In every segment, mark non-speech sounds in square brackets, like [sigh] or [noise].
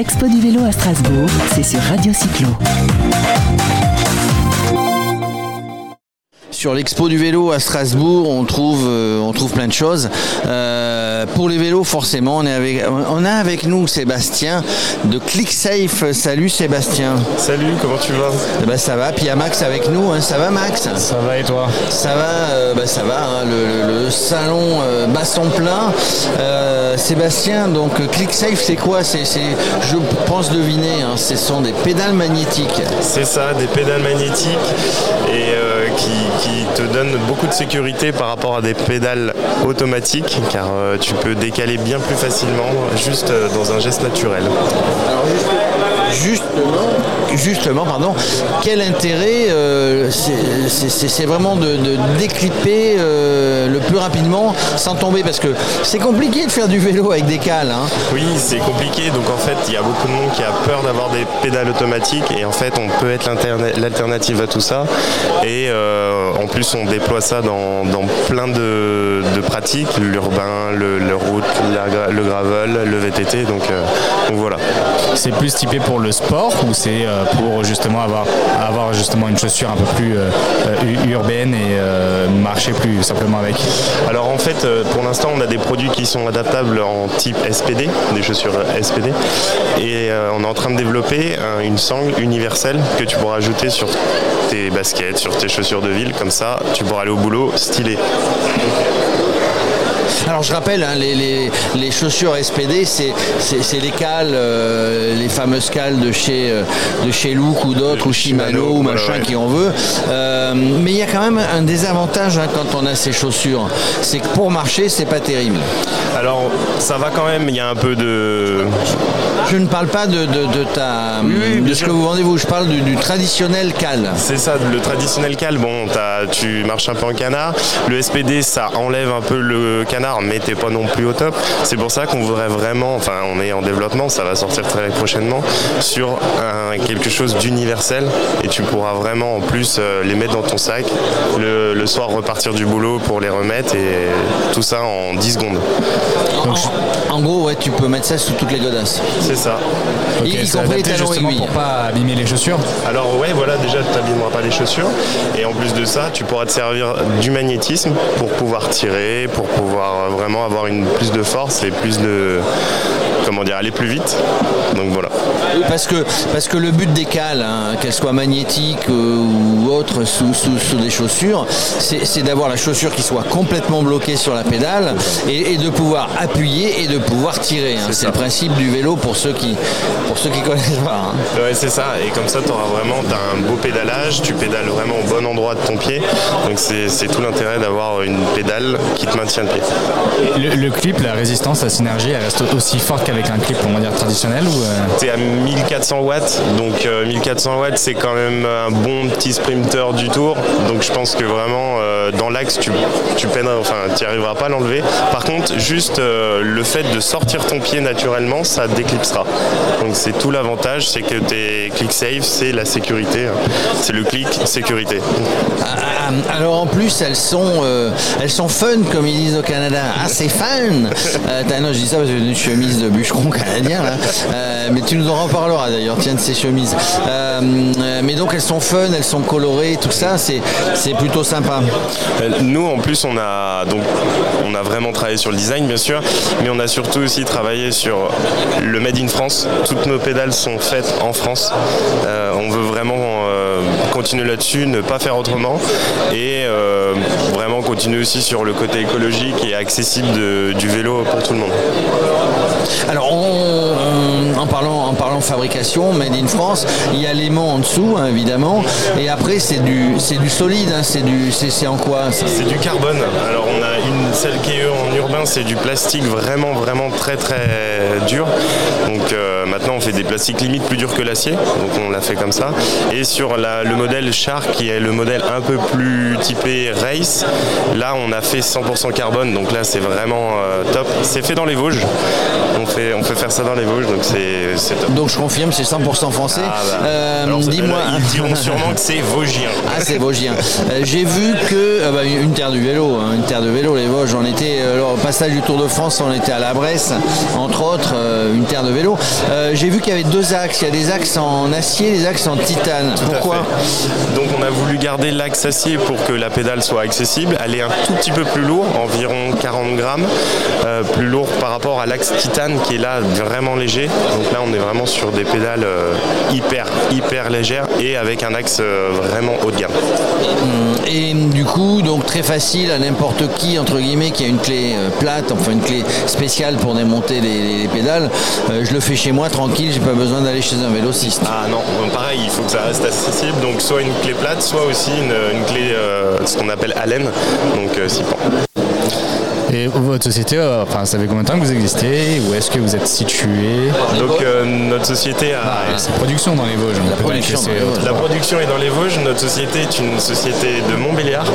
L'expo du vélo à Strasbourg, c'est sur Radio Cyclo. Sur l'expo du vélo à Strasbourg, on trouve, euh, plein de choses. Euh, pour les vélos, forcément, on, est avec, on a avec nous Sébastien de ClickSafe. Salut Sébastien. Salut, comment tu vas? Eh ben, Ça va, puis il y a Max avec nous. hein. Ça va Max? Ça va et toi? Ça va, euh, bah, ça va. hein. Le, le- le salon euh, bat son plein. Euh, Sébastien, donc euh, ClickSafe, c'est quoi? C'est, Je pense deviner, hein, ce sont des pédales magnétiques. C'est ça, des pédales magnétiques et euh, qui, te donnent beaucoup de sécurité par rapport à des pédales automatiques car euh, tu peux décaler bien plus facilement juste euh, dans un geste naturel. Justement, justement, pardon, quel intérêt euh, c'est- vraiment de, de déclipper euh, le plus rapidement sans tomber parce que c'est compliqué de faire du vélo avec des cales. hein. Oui, c'est compliqué. Donc en fait, il y a beaucoup de monde qui a peur d'avoir des pédales automatiques et en fait, on peut être l'alternative à tout ça. Et euh, en plus, on déploie ça dans, dans plein de, de pratiques, l'urbain, le, le route, la le gravel, le VTT. Donc, euh, donc voilà. C'est plus typé pour le sport ou c'est euh, pour justement avoir, avoir justement une chaussure un peu plus euh, euh, urbaine et marcher plus simplement avec? Alors en fait, pour l'instant, on a des produits qui sont adaptables en type SPD, des chaussures SPD, et on est en train de développer un- une sangle universelle que tu pourras ajouter sur tes baskets, sur tes chaussures de ville, comme ça, tu pourras aller au boulot stylé. Alors je rappelle, hein, les, les- les chaussures SPD, c'est les cales, euh, les fameuses cales de chez, euh, de chez Look ou d'autres, ou Shimano, ou machin ouais. qui en veut. Euh, mais il y a quand même un désavantage hein, quand on a ces chaussures, c'est que pour marcher, c'est pas terrible. Alors ça va quand même, il y a un peu de... Je ne parle pas de, de, de ta, oui, de bien ce que vous vendez vous, je parle du, du traditionnel cal. C'est ça, le traditionnel cal, bon, tu marches un peu en canard. Le SPD, ça enlève un peu le canard, mais t'es pas non plus au top. C'est pour ça qu'on voudrait vraiment, enfin, on est en développement, ça va sortir très prochainement, sur un- quelque chose d'universel. Et tu pourras vraiment, en plus, euh, les mettre dans ton sac, le, le soir repartir du boulot pour les remettre, et tout ça en 10 secondes. En, en gros, ouais, tu peux mettre ça sous toutes les godasses. C'est ça. Y- y compris les talons justement pour pas abîmer les chaussures Alors ouais, voilà, déjà tu n'abîmeras pas les chaussures. Et en plus de ça, tu pourras te servir du magnétisme pour pouvoir tirer, pour pouvoir vraiment avoir une plus de force et plus de comment dire, aller plus vite. Donc voilà. Oui, Parce que, parce que le but des cales, hein, qu'elles soient magnétiques euh, ou autres sous, sous- sous des chaussures, c'est d'avoir la chaussure qui soit complètement bloquée sur la pédale et, et de pouvoir appuyer et de pouvoir tirer. hein. C'est le principe du vélo pour ceux qui pour ceux qui connaissent pas. hein. Ouais, c'est ça. Et comme ça, tu auras vraiment t'as un beau pédalage, tu pédales vraiment au bon endroit de ton pied. Donc c'est c'est tout l'intérêt d'avoir une pédale qui te maintient le pied. le, le clip, la résistance, la synergie, elle reste aussi forte qu'avec un clip, on va dire, traditionnel ou euh, T'es à 1400 watts, donc euh, 1400 watts c'est quand même un bon petit sprinter du tour. Donc je pense que vraiment euh, dans l'axe tu, tu peineras, enfin tu arriveras pas à l'enlever. Par contre, juste euh, le fait de sortir ton pied naturellement, ça déclipsera. Donc c'est tout l'avantage, c'est que tes click safe, c'est la sécurité. hein. C'est le clic sécurité. Ah, ah, Alors en plus elles sont euh, elles sont fun comme ils disent au Canada. Ah c'est fun. [laughs] Euh, non je dis ça parce que j'ai une chemise de bûcheron canadien là. Euh, mais tu nous en reparleras d'ailleurs tiens de ces chemises. Euh, euh, mais donc elles sont fun, elles sont colorées, tout ça c'est c'est plutôt sympa. Nous, en plus, on a donc on a vraiment travaillé sur le design, bien sûr, mais on a surtout aussi travaillé sur le made in France. Toutes nos pédales sont faites en France. Euh, on veut vraiment continuer là-dessus, ne pas faire autrement, et euh, vraiment continuer aussi sur le côté écologique et accessible de- du vélo pour tout le monde. Alors en parlant en fabrication made in France, il y a l'aimant en dessous hein, évidemment et après c'est du solide, hein, c'est en quoi? C'est du carbone. Une celle qui est en urbain, c'est du plastique vraiment vraiment très très dur. Donc euh, maintenant on fait des plastiques limite plus durs que l'acier, donc on l'a fait comme ça. Et sur la- le modèle Shark qui est le modèle un peu plus typé race, là on a fait 100% carbone, donc là c'est vraiment euh, top. C'est fait dans les Vosges, on fait, on fait faire ça dans les Vosges, donc c'est top. Donc je confirme, c'est 100% français. Ah, bah. Euh, Dis-moi. [laughs] Ils diront sûrement que c'est Vosgien. Ah, c'est Vosgien. J'ai vu que bah, une terre du vélo, hein, une terre de vélo, les Vosges. On était euh, alors, au passage du Tour de France, on était à la Bresse, entre autres, euh, une terre de vélo. Euh, J'ai vu qu'il y avait deux axes. Il y a des axes en acier, des axes en titane. Pourquoi. Donc on a voulu garder l'axe acier pour que la pédale soit accessible. Elle est un tout petit peu plus lourde, environ 40 grammes, euh, plus lourd par rapport à l'axe titane qui est là vraiment léger. Donc là on est vraiment sur des pédales euh, hyper hyper légères et avec un axe euh, vraiment haut de gamme. Et du coup, donc très facile à n'importe qui, entre guillemets, qui a une clé euh, plate, enfin une clé spéciale pour démonter les, les- les pédales. Euh, je le fais chez moi tranquille, j'ai pas besoin d'aller chez un vélociste. Ah non, bon, pareil, il faut que ça reste accessible. Donc soit une clé plate, soit aussi une, une clé, euh, ce qu'on appelle Allen, donc euh, six pans. Et votre société, euh, enfin, ça fait combien de temps que vous existez? Où est-ce que vous êtes situé? Donc euh, notre société a... C'est production dans les Vosges. on peut production dans les Vosges. La production est dans les Vosges. Notre société est une société de Montbéliard.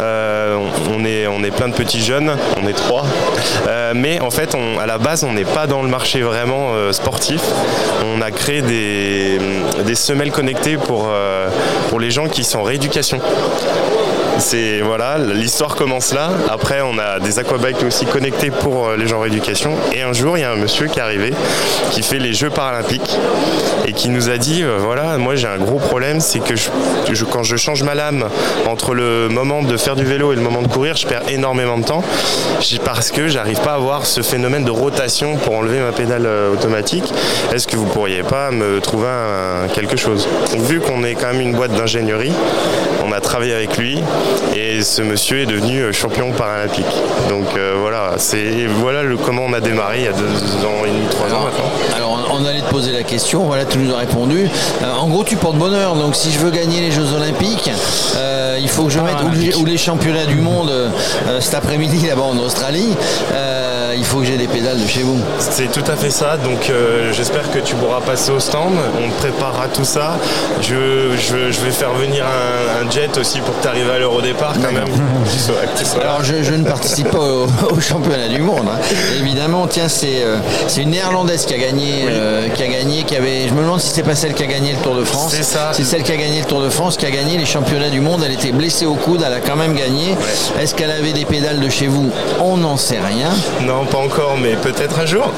Euh, on, est, plein de petits jeunes, on est trois. Euh, mais en fait, à la base, on n'est pas dans le marché vraiment euh, sportif. On a créé des, des semelles connectées pour, euh, pour les gens qui sont en rééducation. C'est voilà, l'histoire commence là. Après, on a des aquabikes aussi connectés pour euh, les gens en rééducation. Et un jour, il y a un monsieur qui est arrivé, qui fait les Jeux paralympiques et qui nous a dit euh, voilà, moi j'ai un gros problème, c'est que quand je change ma lame entre le moment de faire du vélo et le moment de courir, je perds énormément de temps parce que j'arrive pas à avoir ce phénomène de rotation pour enlever ma pédale euh, automatique. Est-ce que vous pourriez pas me trouver quelque chose? Vu qu'on est quand même une boîte d'ingénierie, on a travaillé avec lui et ce monsieur est devenu euh, champion paralympique. Donc euh, voilà, c'est voilà le, comment on a démarré il y a deux ans et demi, trois ans maintenant. Alors on allait te poser la question, voilà, tu nous as répondu. Euh, en gros, tu portes bonheur, donc si je veux gagner les Jeux Olympiques, euh, il faut que je mette ou les, ou les championnats du monde euh, cet après-midi là-bas en Australie. euh, il faut que j'ai des pédales de chez vous. C'est tout à fait ça, donc euh, j'espère que tu pourras passer au stand, on te préparera tout ça. Je, je- je vais faire venir un, un jet aussi pour que tu arrives à l'heure au départ quand même. [laughs] Que tu sois- que tu sois là. Alors je, je ne participe pas au, [laughs] au championnat du monde. hein. Évidemment, tiens, c'est euh, c'est une néerlandaise qui a gagné, euh, qui a gagné, qui avait. Je me demande si c'est pas celle qui a gagné le Tour de France. C'est ça. C'est celle qui a gagné le Tour de France, qui a gagné les championnats du monde. Elle était blessée au coude, elle a quand même gagné. Est-ce qu'elle avait des pédales de chez vous? On n'en sait rien. Non, pas encore, mais peut-être un jour.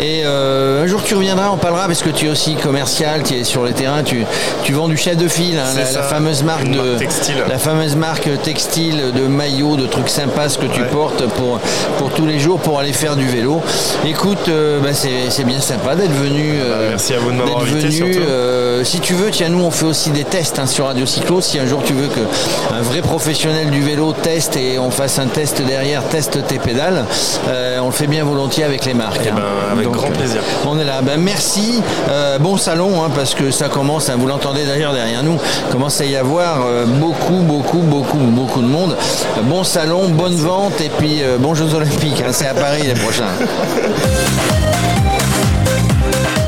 Et euh, un jour tu reviendras, on parlera parce que tu es aussi commercial, tu es sur le terrain, tu, tu vends du chef de fil, hein, la, fameuse marque une de marque textile. la fameuse marque textile de maillots, de trucs sympas que tu Ouais. portes pour, pour tous les jours pour aller faire du vélo. Écoute, euh, bah, c'est c'est bien sympa d'être venu. euh, Bah, merci à vous de m'avoir invité, surtout. euh, si tu veux, tiens, nous on fait aussi des tests hein, sur Radio Cyclo. Si un jour tu veux que un vrai professionnel du vélo teste et on fasse un test derrière, teste tes pédales, euh, on le fait bien volontiers avec les marques. Eh ben, avec grand plaisir. On est là. Ben, merci. Bon salon, hein, parce que ça commence, hein, vous l'entendez d'ailleurs derrière nous, commence à y avoir beaucoup, beaucoup, beaucoup, beaucoup de monde. Bon salon, bonne vente et puis bons Jeux Olympiques. hein, C'est à Paris les prochains. [laughs]